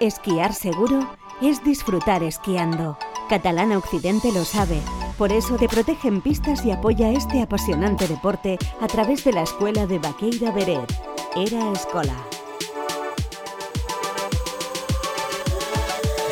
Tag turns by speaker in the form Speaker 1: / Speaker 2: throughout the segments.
Speaker 1: Esquiar seguro es disfrutar esquiando. Catalana Occidente lo sabe. Por eso te protege en pistas y apoya este apasionante deporte a través de la escuela de Baqueira Beret. Era Escola.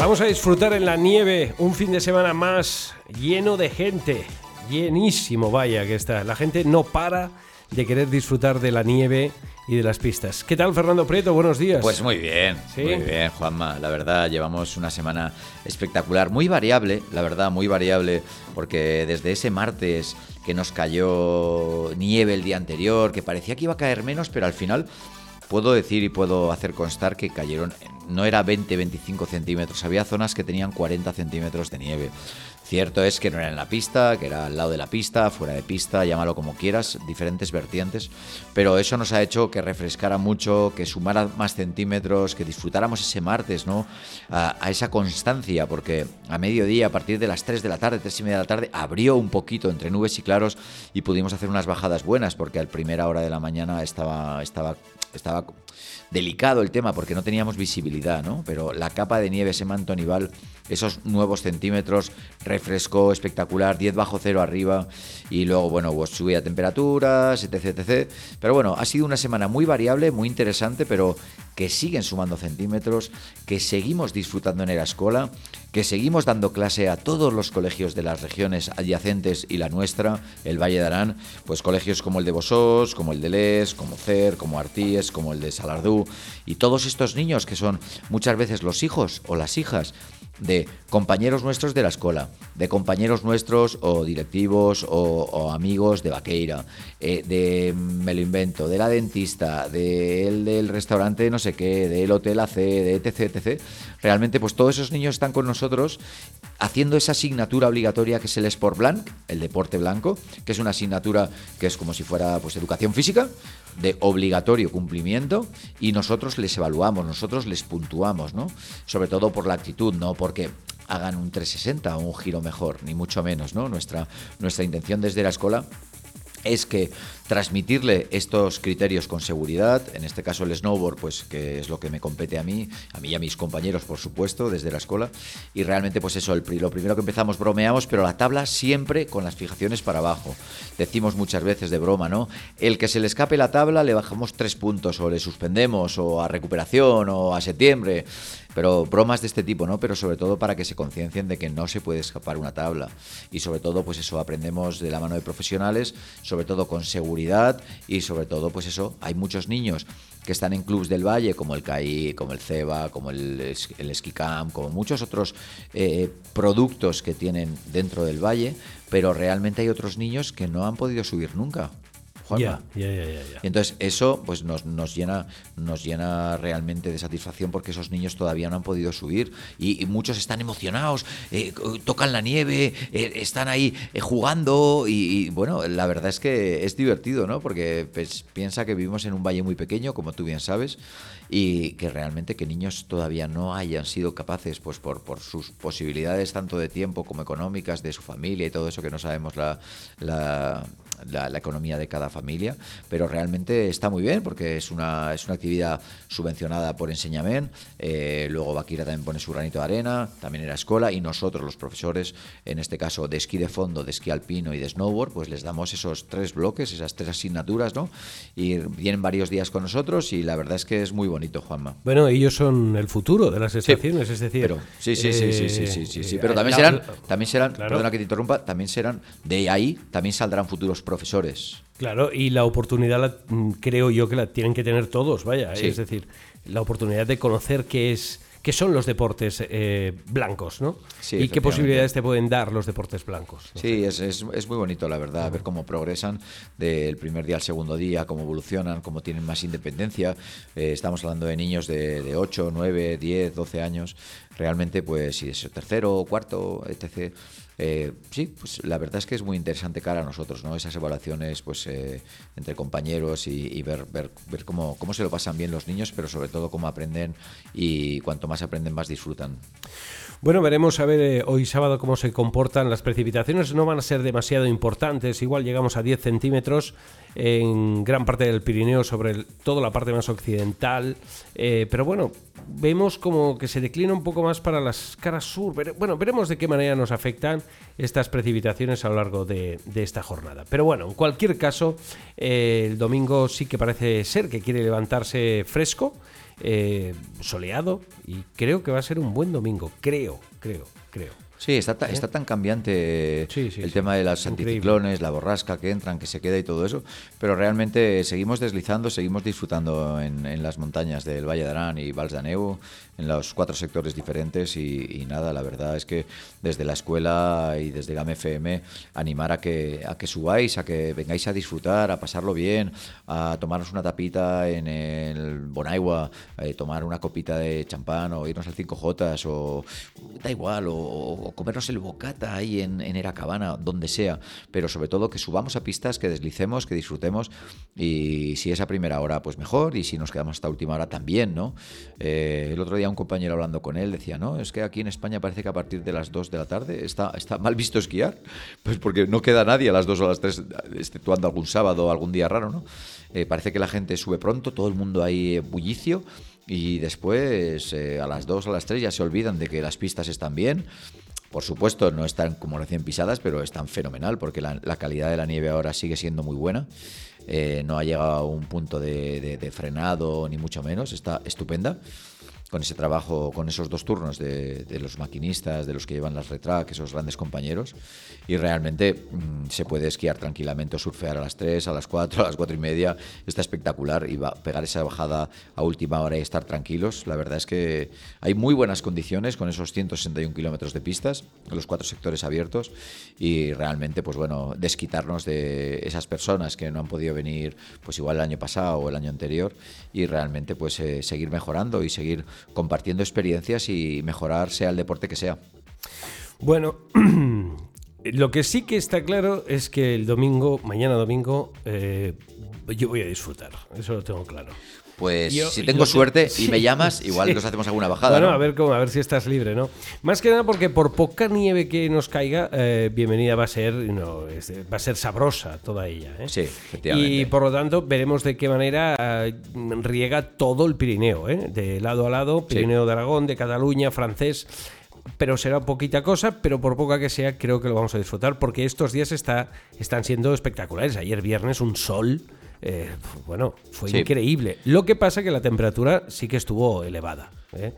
Speaker 2: Vamos a disfrutar en la nieve un fin de semana más lleno de gente. Llenísimo, vaya que está. La gente no para de querer disfrutar de la nieve y de las pistas. ¿Qué tal, Fernando Prieto? Buenos días.
Speaker 3: Pues muy bien, muy bien, Juanma. La verdad, llevamos una semana espectacular, muy variable, la verdad, muy variable, porque desde ese martes que nos cayó nieve el día anterior, que parecía que iba a caer menos, pero al final puedo decir y puedo hacer constar que cayeron, no era 20-25 centímetros, había zonas que tenían 40 centímetros de nieve. Cierto es que no era en la pista, que era al lado de la pista, fuera de pista, llámalo como quieras, diferentes vertientes, pero eso nos ha hecho que refrescara mucho, que sumara más centímetros, que disfrutáramos ese martes, ¿no? A, esa constancia, porque a mediodía, a partir de las 3 de la tarde, 3 y media de la tarde, abrió un poquito entre nubes y claros y pudimos hacer unas bajadas buenas, porque a primera hora de la mañana estaba, estaba, estaba delicado el tema porque no teníamos visibilidad, ¿no? Pero la capa de nieve, ese manto nival, esos nuevos centímetros, refresco espectacular, 10 bajo cero arriba y luego, bueno, pues subía temperaturas, etc, etc. Pero bueno, ha sido una semana muy variable, muy interesante, pero que siguen sumando centímetros, que seguimos disfrutando en la escuela, que seguimos dando clase a todos los colegios de las regiones adyacentes y la nuestra, el Valle de Arán, pues colegios como el de Bosós, como el de Les, como CER, como Artíes, como el de Salardú, y todos estos niños que son muchas veces los hijos o las hijas de compañeros nuestros de la escuela, de compañeros nuestros o directivos o, amigos de Vaqueira, eh, de me lo invento, de la dentista, del, del restaurante no sé qué, del hotel AC, de etc, etc. Realmente pues todos esos niños están con nosotros haciendo esa asignatura obligatoria que es el Sport Blanc, el deporte blanco, que es una asignatura que es como si fuera pues educación física, de obligatorio cumplimiento, y nosotros les evaluamos, nosotros les puntuamos, ¿no? Sobre todo por la actitud, no porque hagan un 360 o un giro mejor, ni mucho menos, ¿no? Nuestra, nuestra intención desde la escuela es que transmitirle estos criterios con seguridad, en este caso el snowboard, pues que es lo que me compete a mí, a mí y a mis compañeros, por supuesto, desde la escuela, y realmente pues eso, lo primero que empezamos bromeamos, pero la tabla siempre con las fijaciones para abajo. Decimos muchas veces de broma, ¿no? El que se le escape la tabla le bajamos tres puntos, o le suspendemos, o a recuperación, o a septiembre, pero bromas de este tipo, ¿no? Pero sobre todo para que se conciencien de que no se puede escapar una tabla. Y sobre todo, pues eso, aprendemos de la mano de profesionales, sobre todo con seguridad y sobre todo, pues eso, hay muchos niños que están en clubs del valle, como el CAI, como el CEBA, como el, el Camp, como muchos otros eh, productos que tienen dentro del valle, pero realmente hay otros niños que no han podido subir nunca.
Speaker 2: Ya, ya, ya,
Speaker 3: entonces eso pues nos, nos, llena, nos llena realmente de satisfacción porque esos niños todavía no han podido subir. Y, muchos están emocionados, eh, tocan la nieve, eh, están ahí eh, jugando y, bueno, la verdad es que es divertido, ¿no? Porque pues, piensa que vivimos en un valle muy pequeño, como tú bien sabes, y que realmente que niños todavía no hayan sido capaces, pues por, por sus posibilidades tanto de tiempo como económicas, de su familia y todo eso que no sabemos la, la la, la, economía de cada familia, pero realmente está muy bien porque es una, es una actividad subvencionada por Enseñamen, eh, luego Baquira también pone su granito de arena, también era escola y nosotros los profesores, en este caso de esquí de fondo, de esquí alpino y de snowboard, pues les damos esos tres bloques, esas tres asignaturas, ¿no? Y vienen varios días con nosotros y la verdad es que es muy bonito, Juanma.
Speaker 2: Bueno, ellos son el futuro de las estaciones, sí. es decir...
Speaker 3: Pero, sí, sí, eh, sí, sí, sí, sí, sí, sí, eh, pero eh, también serán, también serán, claro. perdona que te interrumpa, también serán, de ahí también saldrán futuros profesores.
Speaker 2: Claro, y la oportunidad mm, creo yo que la tienen que tener todos, vaya, es decir, la oportunidad de conocer qué es qué son los deportes eh, blancos, ¿no? y qué posibilidades te pueden dar los deportes blancos.
Speaker 3: sí, es, es, es, muy bonito, la verdad, ver cómo progresan del primer día al segundo día, cómo evolucionan, cómo tienen más independencia. Eh, estamos hablando de niños de, de 8, 9, 10, 12 años. Realmente, pues, si es tercero, cuarto, etc eh, sí, pues la verdad es que es muy interesante cara a nosotros, ¿no? Esas evaluaciones, pues, eh, entre compañeros y, ver, ver, ver cómo, cómo se lo pasan bien los niños, pero sobre todo cómo aprenden y cuanto más aprenden, más disfrutan.
Speaker 2: Bueno, veremos a ver eh, hoy sábado cómo se comportan las precipitaciones. No van a ser demasiado importantes. Igual llegamos a 10 centímetros en gran parte del Pirineo, sobre toda la parte más occidental. pero bueno, vemos como que se declina un poco más para las caras sur. Bueno, veremos de qué manera nos afectan estas precipitaciones a lo largo de, esta jornada. Pero bueno, en cualquier caso, eh, el domingo sí que parece ser que quiere levantarse fresco, eh, soleado, y creo que va a ser un buen domingo. Creo, creo, creo.
Speaker 3: Sí, está, ¿Eh? está tan cambiante el tema de los anticiclones, la borrasca que entran, que se queda y todo eso, pero realmente seguimos deslizando, seguimos disfrutando en, las montañas del Valle de Arán y Vals de en los cuatro sectores diferentes y, nada, la verdad es que desde la escuela y desde GAM FM animar a que, a que subáis, a que vengáis a disfrutar, a pasarlo bien, a tomaros una tapita en el Bonaigua, eh, tomar una copita de champán o irnos al 5J o da igual, o, comernos el bocata ahí en, en Eracabana, donde sea, pero sobre todo que subamos a pistas, que deslicemos, que disfrutemos y si es a primera hora, pues mejor y si nos quedamos hasta última hora también, ¿no? Eh, el otro día un compañero hablando con él decía, no, es que aquí en España parece que a partir de las 2 de la tarde está, está mal visto esquiar, pues porque no queda nadie a las 2 o a las 3, exceptuando algún sábado o algún día raro, ¿no? Eh, parece que la gente sube pronto, todo el mundo ahí bullicio y después eh, a las 2 o a las 3 ya se olvidan de que las pistas están bien. Por supuesto, no están como recién pisadas, pero están fenomenal porque la, calidad de la nieve ahora sigue siendo muy buena. Eh, no ha llegado a un punto de frenado, ni mucho menos, está estupenda con ese trabajo, con esos dos turnos de, los maquinistas, de los que llevan las retrack, esos grandes compañeros, y realmente mm, se puede esquiar tranquilamente surfear a las 3, a las 4, a las 4 y media, está espectacular y va a pegar esa bajada a última hora y estar tranquilos. La verdad es que hay muy buenas condiciones con esos 161 kilómetros de pistas, los cuatro sectores abiertos, y realmente, pues bueno, desquitarnos de esas personas que no han podido venir, pues igual el año pasado o el año anterior, y realmente pues eh, seguir mejorando y seguir compartiendo experiencias y mejorar sea el deporte que sea.
Speaker 2: Bueno, lo que sí que está claro es que el domingo, mañana domingo, eh, yo voy a disfrutar, eso lo tengo claro.
Speaker 3: Pues si tengo suerte y me llamas, igual nos hacemos alguna bajada.
Speaker 2: Bueno, a ver cómo, a ver si estás libre, ¿no? Más que nada porque por poca nieve que nos caiga, eh, bienvenida va a ser, no, va a ser sabrosa toda ella. ¿eh?
Speaker 3: Sí, efectivamente.
Speaker 2: Y por lo tanto veremos de qué manera eh, riega todo el Pirineo, ¿eh? de lado a lado, Pirineo de Aragón, de Cataluña, francés pero será poquita cosa, pero por poca que sea, creo que lo vamos a disfrutar, porque estos días está, están siendo espectaculares. Ayer viernes un sol eh, bueno, fue increíble. Lo que pasa que la temperatura sí que estuvo elevada. ¿eh?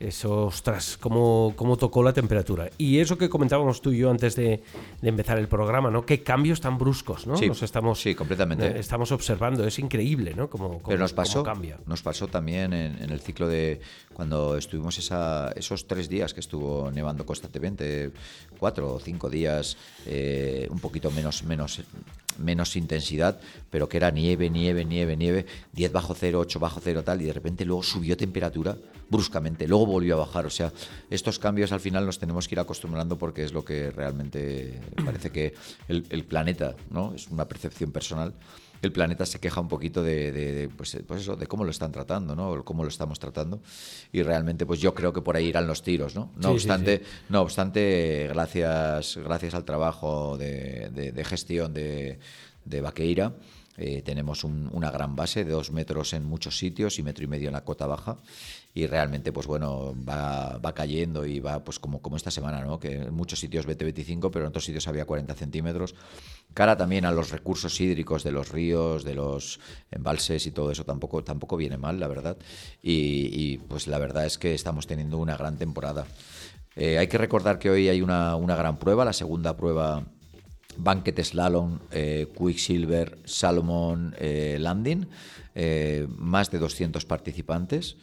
Speaker 2: Eso, ostras, cómo, cómo, tocó la temperatura. Y eso que comentábamos tú y yo antes de, empezar el programa, ¿no? Qué cambios tan bruscos, ¿no?
Speaker 3: Sí, nos estamos, sí, completamente.
Speaker 2: Eh, estamos observando, es increíble, ¿no?
Speaker 3: Como, Pero nos pasó, Nos pasó también en, el ciclo de cuando estuvimos esa, esos tres días que estuvo nevando constantemente, cuatro o cinco días, un poquito menos, menos menos intensidad, pero que era nieve, nieve, nieve, nieve, 10 bajo cero, 8 bajo cero, tal, y de repente luego subió temperatura bruscamente, luego volvió a bajar. O sea, estos cambios al final nos tenemos que ir acostumbrando porque es lo que realmente parece que el, el planeta, ¿no? Es una percepción personal el planeta se queja un poquito de, pues, pues, eso, de cómo lo están tratando, ¿no? O cómo lo estamos tratando. Y realmente, pues yo creo que por ahí irán los tiros, ¿no? No obstante, no obstante, gracias, gracias al trabajo de, gestión de, Vaqueira, eh, tenemos una gran base de dos metros en muchos sitios y metro y medio en la cota baja y realmente pues bueno va, va cayendo y va pues como, como esta semana ¿no? que en muchos sitios vete 25 pero en otros sitios había 40 centímetros. Cara también a los recursos hídricos de los ríos de los embalses y todo eso tampoco tampoco viene mal la verdad. Y, pues la verdad es que estamos teniendo una gran temporada. Eh, hay que recordar que hoy hay una, una gran prueba la segunda prueba Banquet Slalom, eh, Quicksilver, Salomon eh, Landing, más de 200 participantes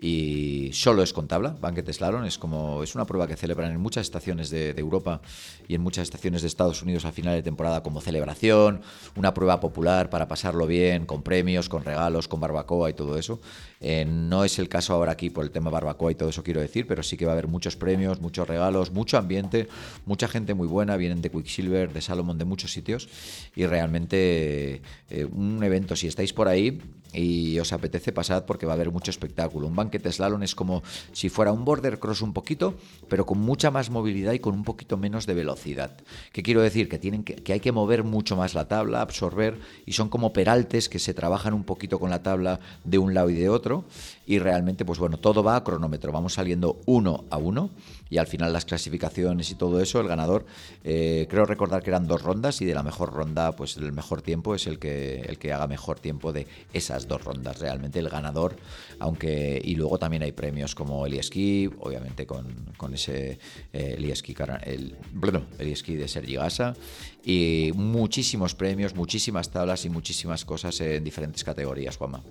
Speaker 3: y solo es con tabla. Banquet Slalom es como es una prueba que celebran en muchas estaciones de, Europa y en muchas estaciones de Estados Unidos al final de temporada como celebración, una prueba popular para pasarlo bien, con premios, con regalos, con barbacoa y todo eso. Eh, no es el caso ahora aquí por el tema barbacoa y todo eso quiero decir, pero sí que va a haber muchos premios, muchos regalos, mucho ambiente, mucha gente muy buena, vienen de Quicksilver, de Salomon, de muchos sitios y realmente eh, un evento, si estáis por ahí, y os apetece pasar porque va a haber mucho espectáculo. Un banquete slalom es como si fuera un border cross un poquito, pero con mucha más movilidad y con un poquito menos de velocidad. ¿Qué quiero decir? Que, tienen que, hay que mover mucho más la tabla, absorber, y son como peraltes que se trabajan un poquito con la tabla de un lado y de otro, y realmente, pues bueno, todo va a cronómetro, vamos saliendo uno a uno, y al final las clasificaciones y todo eso, el ganador, eh, creo recordar que eran dos rondas, y de la mejor ronda, pues el mejor tiempo es el que, el que haga mejor tiempo de dos rondas. Realmente el ganador, aunque. Y luego también hay premios como el esquí, obviamente con, con ese eh, el esquí, el, el de Sergi Gasa, y muchísimos premios, muchísimas tablas y muchísimas cosas en diferentes categorías, Juanma.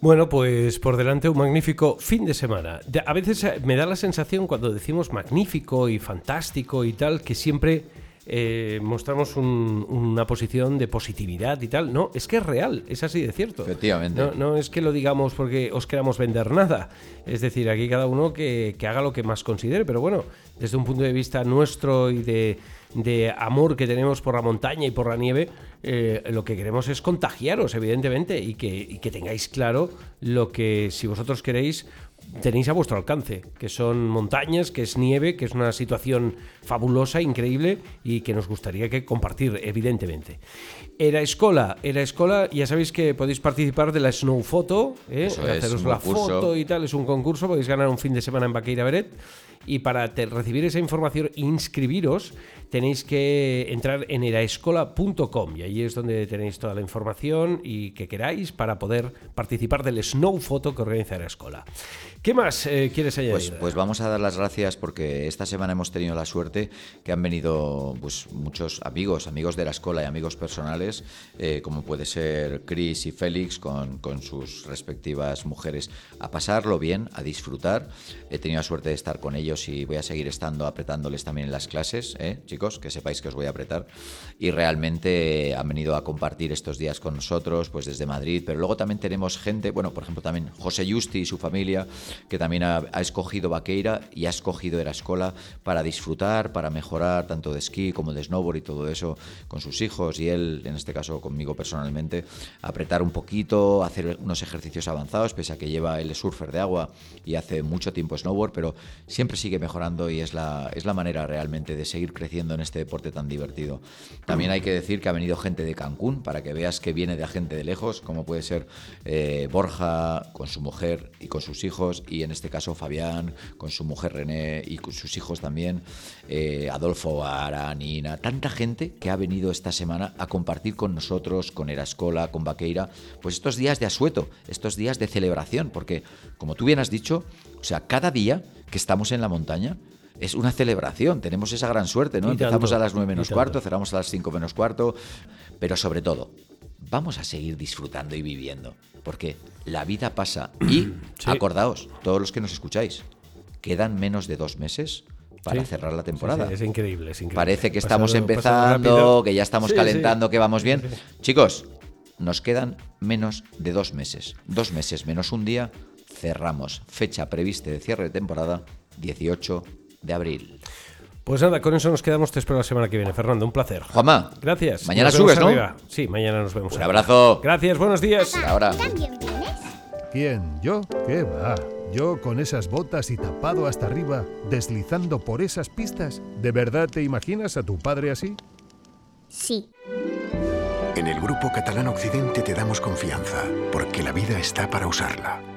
Speaker 2: Bueno, pues por delante un magnífico fin de semana. A veces eh, me da la sensación cuando decimos magnífico y fantástico y tal, que siempre eh, mostramos una posición de positividad y tal. No, es que es real, es así de cierto.
Speaker 3: Efectivamente.
Speaker 2: No, es que lo digamos porque os queramos vender nada. Es decir, aquí cada uno que, haga lo que más considere, pero bueno, desde un punto de vista nuestro y de, amor que tenemos por la montaña y por la nieve, eh, lo que queremos es contagiaros, evidentemente, y que, y que tengáis claro lo que, si vosotros queréis, tenéis a vuestro alcance, que son montañas, que es nieve, que es una situación fabulosa, increíble y que nos gustaría que compartir, evidentemente. Era Escola, era Escola, ya sabéis que podéis participar de la Snow Photo, ¿eh? haceros la foto y tal, es un concurso, podéis ganar un fin de semana en Baqueira Beret y para recibir esa información e inscribiros tenéis que entrar en eraescola.com y ahí es donde tenéis toda la información y que queráis para poder participar del Snow Photo que organiza Eraescola. ¿Qué más eh, quieres añadir?
Speaker 3: Pues, pues, vamos a dar las gracias porque esta semana hemos tenido la suerte que han venido pues, muchos amigos, amigos de la escuela y amigos personales, eh, como puede ser Chris y Félix con, sus respectivas mujeres, a pasarlo bien, a disfrutar. He tenido la suerte de estar con ellos y voy a seguir estando apretándoles también en las clases, ¿eh? chicos, que sepáis que os voy a apretar. Y realmente han venido a compartir estos días con nosotros, pues desde Madrid, pero luego también tenemos gente, bueno, por ejemplo también José Justi y su familia, que también ha, escogido Vaqueira y ha escogido Erascola para disfrutar, para mejorar tanto de esquí como de snowboard y todo eso con sus hijos y él, en este caso conmigo personalmente, apretar un poquito, hacer unos ejercicios avanzados, pese a que lleva el surfer de agua y hace mucho tiempo snowboard, pero siempre sigue mejorando y es la, es la manera realmente de seguir creciendo en este deporte tan divertido. También hay que decir que ha venido gente de Cancún para que veas que viene de gente de lejos, como puede ser eh, Borja con su mujer y con sus hijos y en este caso Fabián con su mujer René y con sus hijos también, eh, Adolfo, Ara, Nina, tanta gente que ha venido esta semana a compartir con nosotros, con Erascola, con Vaqueira, pues estos días de asueto, estos días de celebración, porque como tú bien has dicho, o sea, cada día que estamos en la montaña, es una celebración, tenemos esa gran suerte, ¿no? Empezamos a las nueve menos cuarto, cerramos a las cinco menos cuarto, pero sobre todo, vamos a seguir disfrutando y viviendo, porque la vida pasa y, acordaos, todos los que nos escucháis, quedan menos de dos meses para cerrar la temporada.
Speaker 2: es, increíble, es increíble,
Speaker 3: Parece que estamos empezando, que ya estamos calentando, que vamos bien. Chicos, nos quedan menos de dos meses. Dos meses menos un día, cerramos. Fecha prevista de cierre de temporada, 18 de abril.
Speaker 2: Pues nada, con eso nos quedamos. Te espero la semana que viene, Fernando. Un placer.
Speaker 3: Juanma.
Speaker 2: Gracias.
Speaker 3: Mañana subes, ¿no?
Speaker 2: Sí, mañana nos vemos.
Speaker 3: Un abrazo.
Speaker 2: Gracias, buenos días.
Speaker 3: Ahora.
Speaker 4: ¿Quién? ¿Yo? ¿Qué va? Yo con esas botas y tapado hasta arriba, deslizando por esas pistas. ¿De verdad te imaginas a tu padre así?
Speaker 5: Sí.
Speaker 6: En el Grupo Catalán Occidente te damos confianza, porque la vida está para usarla